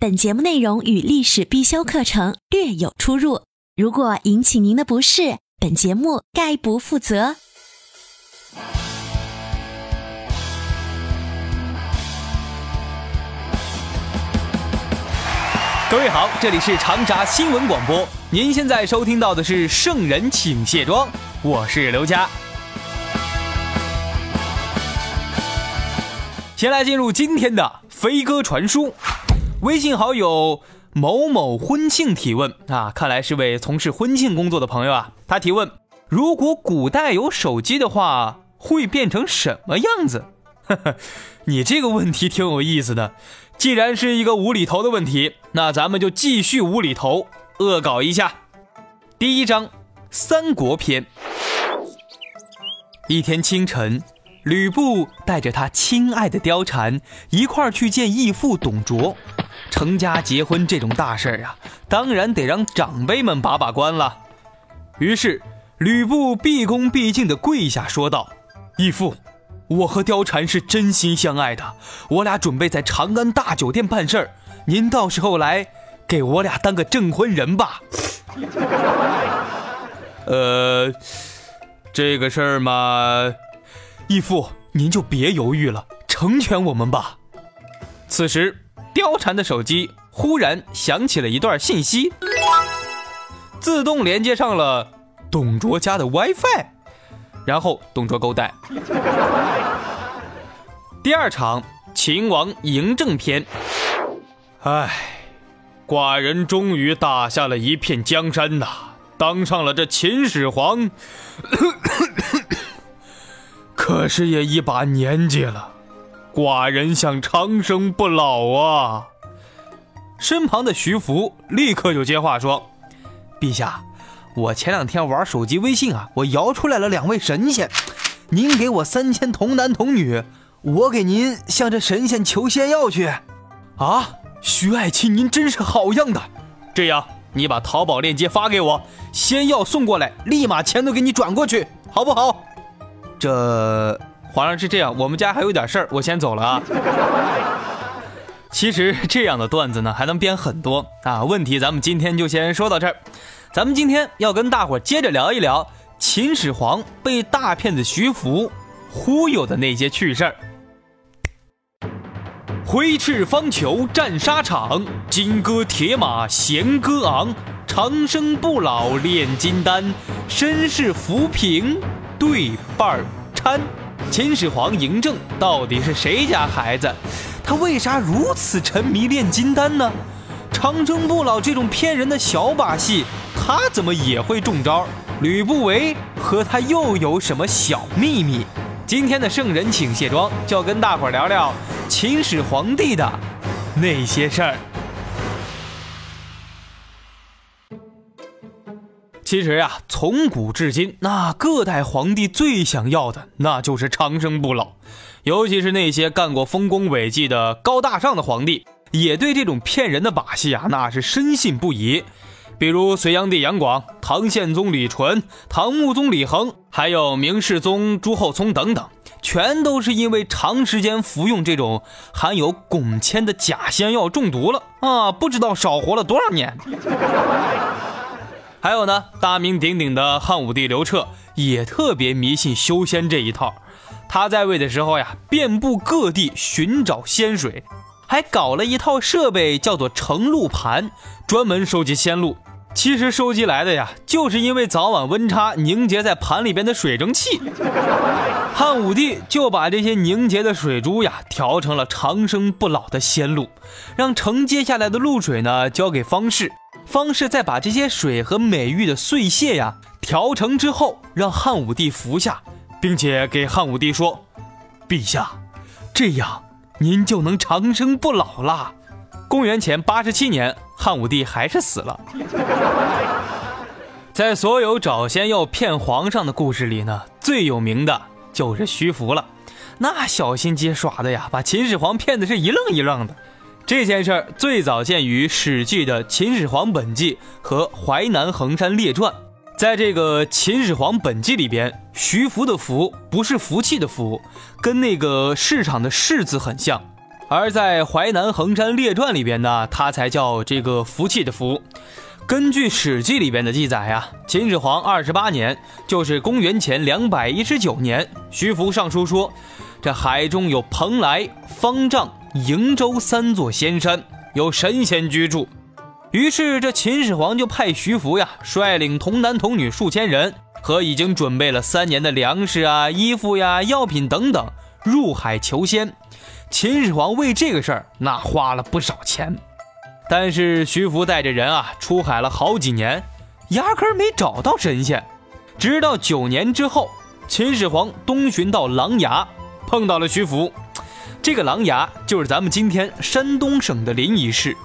本节目内容与历史必修课程略有出入，如果引起您的不适，本节目概不负责。各位好，这里是长沙新闻广播，您现在收听到的是《圣人请卸妆》，我是刘佳。先来进入今天的飞鸽传书。微信好友某某婚庆提问啊，看来是位从事婚庆工作的朋友啊。他提问：如果古代有手机的话，会变成什么样子？呵呵，你这个问题挺有意思的。既然是一个无厘头的问题，那咱们就继续无厘头，恶搞一下。第一章《三国篇》。一天清晨。吕布带着他亲爱的貂蝉一块儿去见义父董卓。成家结婚这种大事儿啊，当然得让长辈们把把关了。于是，吕布毕恭毕敬地跪下说道：“义父，我和貂蝉是真心相爱的，我俩准备在长安大酒店办事儿，您到时候来给我俩当个证婚人吧。”呃，这个事儿嘛。义父，您就别犹豫了，成全我们吧。此时，貂蝉的手机忽然响起了一段信息，自动连接上了董卓家的 WiFi，然后董卓勾带。第二场秦王嬴政篇。唉，寡人终于打下了一片江山呐，当上了这秦始皇。可是也一把年纪了，寡人想长生不老啊！身旁的徐福立刻就接话说：“陛下，我前两天玩手机微信啊，我摇出来了两位神仙，您给我三千童男童女，我给您向这神仙求仙药去。”啊，徐爱卿，您真是好样的！这样，你把淘宝链接发给我，仙药送过来，立马钱都给你转过去，好不好？这皇上是这样，我们家还有点事儿，我先走了啊。其实这样的段子呢，还能编很多啊。问题咱们今天就先说到这儿。咱们今天要跟大伙接着聊一聊秦始皇被大骗子徐福忽悠的那些趣事儿。挥斥方遒战沙场，金戈铁马弦歌昂，长生不老炼金丹，身世浮萍。对半掺，秦始皇嬴政到底是谁家孩子？他为啥如此沉迷炼金丹呢？长生不老这种骗人的小把戏，他怎么也会中招？吕不韦和他又有什么小秘密？今天的圣人请卸妆，就要跟大伙聊聊秦始皇帝的那些事儿。其实呀，从古至今，那各代皇帝最想要的，那就是长生不老。尤其是那些干过丰功伟绩的高大上的皇帝，也对这种骗人的把戏啊，那是深信不疑。比如隋炀帝杨广、唐宪宗李纯、唐穆宗李恒，还有明世宗朱厚熜等等，全都是因为长时间服用这种含有汞铅的假仙药中毒了啊，不知道少活了多少年。还有呢，大名鼎鼎的汉武帝刘彻也特别迷信修仙这一套。他在位的时候呀，遍布各地寻找仙水，还搞了一套设备叫做成露盘，专门收集仙露。其实收集来的呀，就是因为早晚温差凝结在盘里边的水蒸气。汉武帝就把这些凝结的水珠呀，调成了长生不老的仙露，让承接下来的露水呢，交给方士。方士再把这些水和美玉的碎屑呀调成之后，让汉武帝服下，并且给汉武帝说：“陛下，这样您就能长生不老啦。”公元前八十七年，汉武帝还是死了。在所有找仙药骗皇上的故事里呢，最有名的就是徐福了。那小心机耍的呀，把秦始皇骗的是一愣一愣的。这件事儿最早见于《史记》的《秦始皇本纪》和《淮南衡山列传》。在这个《秦始皇本纪》里边，徐福的“福”不是福气的“福”，跟那个市场的“市”字很像；而在《淮南衡山列传》里边呢，它才叫这个福气的“福”。根据《史记》里边的记载呀，秦始皇二十八年，就是公元前两百一十九年，徐福上书说，这海中有蓬莱、方丈、瀛洲三座仙山，有神仙居住。于是这秦始皇就派徐福呀，率领童男童女数千人和已经准备了三年的粮食啊、衣服呀、药品等等，入海求仙。秦始皇为这个事儿那花了不少钱。但是徐福带着人啊出海了好几年，压根儿没找到神仙。直到九年之后，秦始皇东巡到琅琊，碰到了徐福。这个琅琊就是咱们今天山东省的临沂市。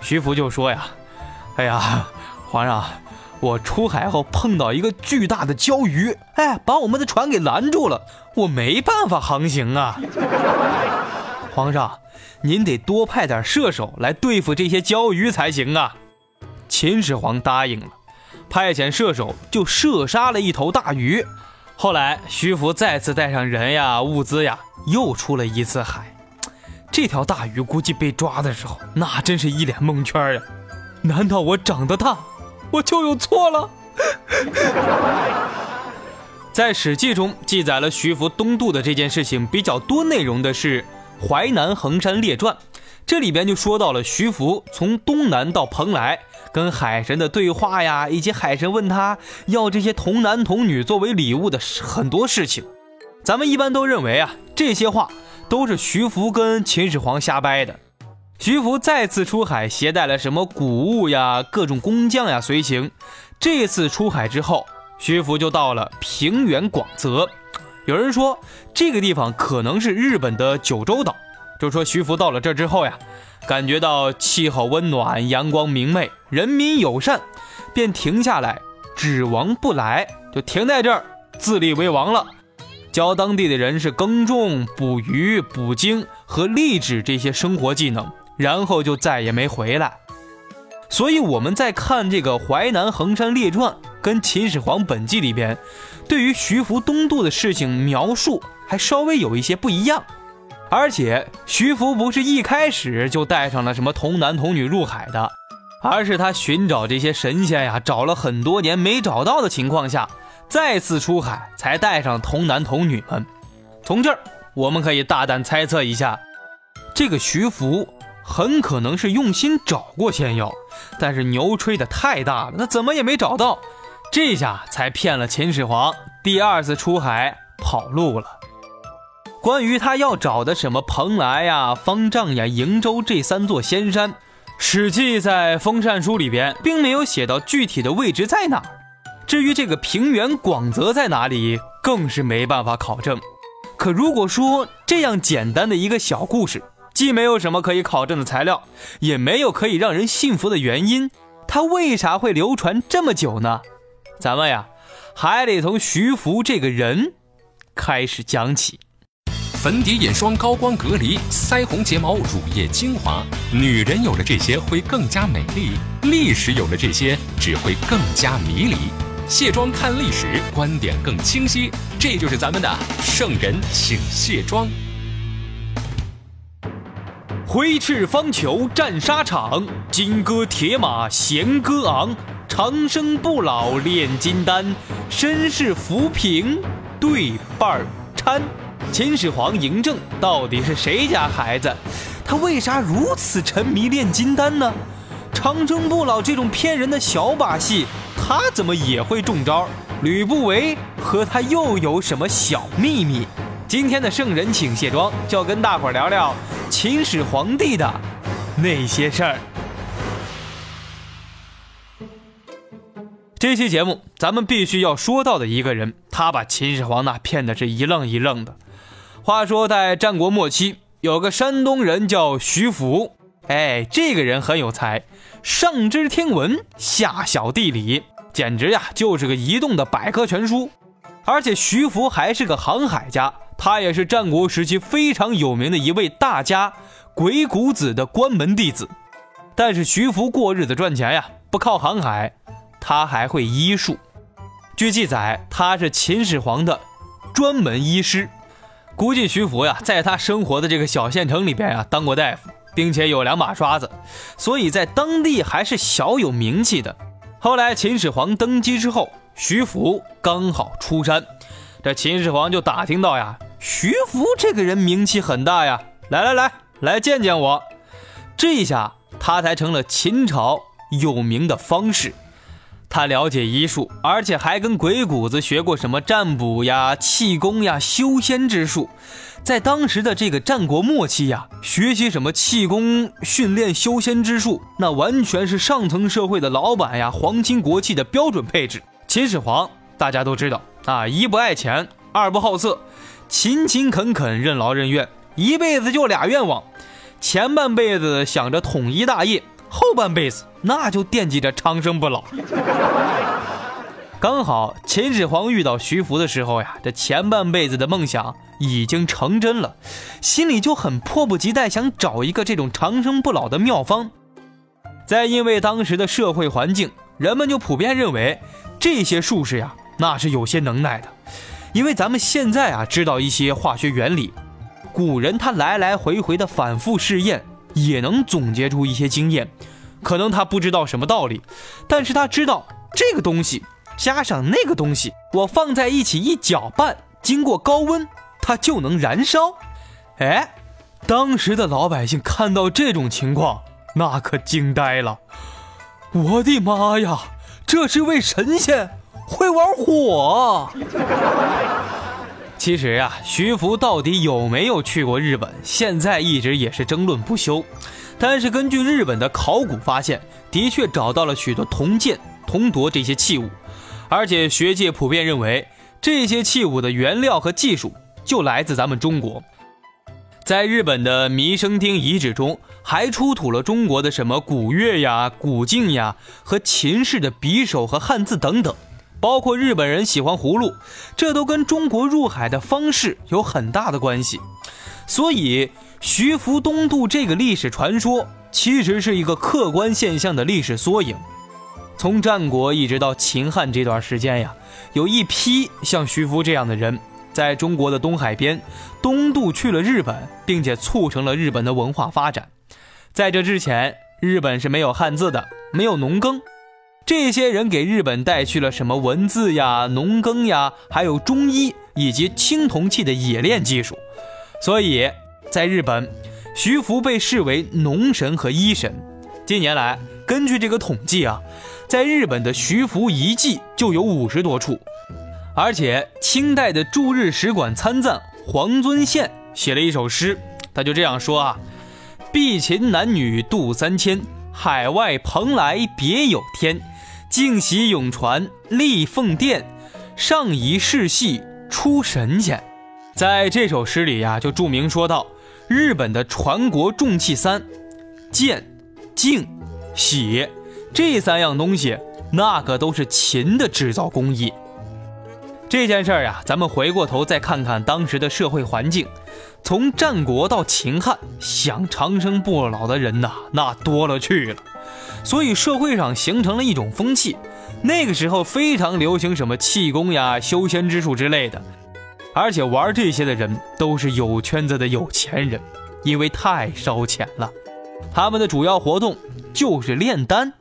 徐福就说呀：“哎呀，皇上，我出海后碰到一个巨大的礁鱼，哎，把我们的船给拦住了，我没办法航行啊。皇上。”您得多派点射手来对付这些礁鱼才行啊！秦始皇答应了，派遣射手就射杀了一头大鱼。后来徐福再次带上人呀、物资呀，又出了一次海。这条大鱼估计被抓的时候，那真是一脸蒙圈呀！难道我长得大，我就有错了？在《史记》中记载了徐福东渡的这件事情比较多内容的是。《淮南衡山列传》，这里边就说到了徐福从东南到蓬莱，跟海神的对话呀，以及海神问他要这些童男童女作为礼物的很多事情。咱们一般都认为啊，这些话都是徐福跟秦始皇瞎掰的。徐福再次出海，携带了什么谷物呀、各种工匠呀随行。这次出海之后，徐福就到了平原广泽。有人说这个地方可能是日本的九州岛，就说徐福到了这之后呀，感觉到气候温暖、阳光明媚、人民友善，便停下来，指王不来，就停在这儿自立为王了，教当地的人是耕种、捕鱼、捕鲸和立纸这些生活技能，然后就再也没回来。所以我们在看这个《淮南衡山列传》跟《秦始皇本纪》里边。对于徐福东渡的事情描述还稍微有一些不一样，而且徐福不是一开始就带上了什么童男童女入海的，而是他寻找这些神仙呀，找了很多年没找到的情况下，再次出海才带上童男童女们。从这儿我们可以大胆猜测一下，这个徐福很可能是用心找过仙药，但是牛吹的太大了，那怎么也没找到。这下才骗了秦始皇，第二次出海跑路了。关于他要找的什么蓬莱呀、方丈呀、瀛洲这三座仙山，《史记》在《封禅书》里边并没有写到具体的位置在哪。至于这个平原广泽在哪里，更是没办法考证。可如果说这样简单的一个小故事，既没有什么可以考证的材料，也没有可以让人信服的原因，它为啥会流传这么久呢？咱们呀，还得从徐福这个人开始讲起。粉底、眼霜、高光隔离、腮红、睫毛、乳液、精华，女人有了这些会更加美丽；历史有了这些只会更加迷离。卸妆看历史，观点更清晰。这就是咱们的圣人请卸妆。挥斥方遒战沙场，金戈铁马弦歌昂。长生不老炼金丹，身世浮萍对半儿掺。秦始皇嬴政到底是谁家孩子？他为啥如此沉迷炼金丹呢？长生不老这种骗人的小把戏，他怎么也会中招？吕不韦和他又有什么小秘密？今天的圣人请卸妆，就要跟大伙儿聊聊秦始皇帝的那些事儿。这期节目咱们必须要说到的一个人，他把秦始皇呢骗的是一愣一愣的。话说在战国末期，有个山东人叫徐福，哎，这个人很有才，上知天文，下晓地理，简直呀就是个移动的百科全书。而且徐福还是个航海家，他也是战国时期非常有名的一位大家鬼谷子的关门弟子。但是徐福过日子赚钱呀，不靠航海，他还会医术。据记载，他是秦始皇的专门医师。估计徐福呀，在他生活的这个小县城里边呀，当过大夫。并且有两把刷子，所以在当地还是小有名气的。后来秦始皇登基之后，徐福刚好出山，这秦始皇就打听到呀，徐福这个人名气很大呀，来来来，来见见我。这一下他才成了秦朝有名的方士。他了解医术，而且还跟鬼谷子学过什么占卜呀、气功呀、修仙之术。在当时的这个战国末期呀，学习什么气功、训练修仙之术，那完全是上层社会的老板呀、皇亲国戚的标准配置。秦始皇大家都知道啊，一不爱钱，二不好色，勤勤恳恳，任劳任怨，一辈子就俩愿望：前半辈子想着统一大业。后半辈子那就惦记着长生不老。刚好秦始皇遇到徐福的时候呀，这前半辈子的梦想已经成真了，心里就很迫不及待想找一个这种长生不老的妙方。再因为当时的社会环境，人们就普遍认为这些术士呀那是有些能耐的，因为咱们现在啊知道一些化学原理，古人他来来回回的反复试验。也能总结出一些经验，可能他不知道什么道理，但是他知道这个东西加上那个东西，我放在一起一搅拌，经过高温，它就能燃烧。哎，当时的老百姓看到这种情况，那可惊呆了。我的妈呀，这是位神仙，会玩火！其实啊，徐福到底有没有去过日本，现在一直也是争论不休。但是根据日本的考古发现，的确找到了许多铜剑、铜铎这些器物，而且学界普遍认为这些器物的原料和技术就来自咱们中国。在日本的弥生町遗址中，还出土了中国的什么古乐呀、古镜呀和秦式的匕首和汉字等等。包括日本人喜欢葫芦，这都跟中国入海的方式有很大的关系。所以，徐福东渡这个历史传说，其实是一个客观现象的历史缩影。从战国一直到秦汉这段时间呀，有一批像徐福这样的人，在中国的东海边东渡去了日本，并且促成了日本的文化发展。在这之前，日本是没有汉字的，没有农耕。这些人给日本带去了什么文字呀、农耕呀，还有中医以及青铜器的冶炼技术。所以，在日本，徐福被视为农神和医神。近年来，根据这个统计啊，在日本的徐福遗迹就有五十多处。而且，清代的驻日使馆参赞黄遵宪写了一首诗，他就这样说啊：“避秦男女渡三千，海外蓬莱别有天。”净洗永传立凤殿，上仪世系出神仙。在这首诗里呀，就注明说到，日本的传国重器三，剑、净、洗这三样东西，那可都是秦的制造工艺。这件事儿呀，咱们回过头再看看当时的社会环境，从战国到秦汉，想长生不老的人呐，那多了去了。所以社会上形成了一种风气，那个时候非常流行什么气功呀、修仙之术之类的，而且玩这些的人都是有圈子的有钱人，因为太烧钱了。他们的主要活动就是炼丹。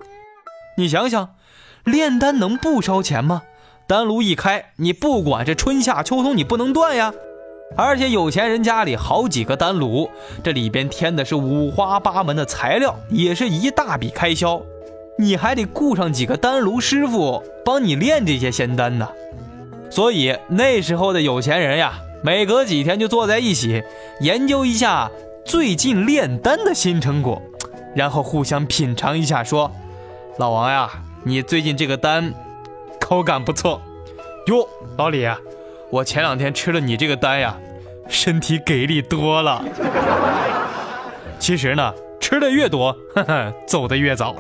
你想想，炼丹能不烧钱吗？丹炉一开，你不管这春夏秋冬，你不能断呀。而且有钱人家里好几个丹炉，这里边添的是五花八门的材料，也是一大笔开销。你还得雇上几个丹炉师傅帮你炼这些仙丹呢。所以那时候的有钱人呀，每隔几天就坐在一起研究一下最近炼丹的新成果，然后互相品尝一下，说：“老王呀，你最近这个丹口感不错。”哟，老李。我前两天吃了你这个丹呀，身体给力多了。其实呢，吃的越多，呵呵，走的越早。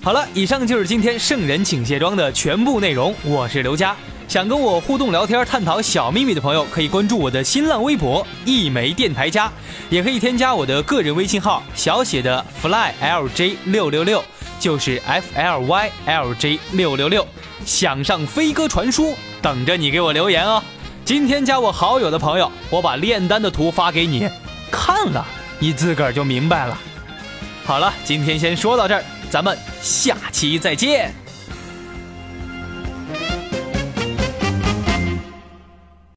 好了，以上就是今天圣人请卸妆的全部内容。我是刘佳，想跟我互动聊天、探讨小秘密的朋友，可以关注我的新浪微博“一枚电台家”，也可以添加我的个人微信号小写的 fly lj 六六六，就是 f l y l j 六六六，想上飞鸽传书，等着你给我留言哦。今天加我好友的朋友，我把炼丹的图发给你，看了你自个儿就明白了。好了，今天先说到这儿，咱们下期再见。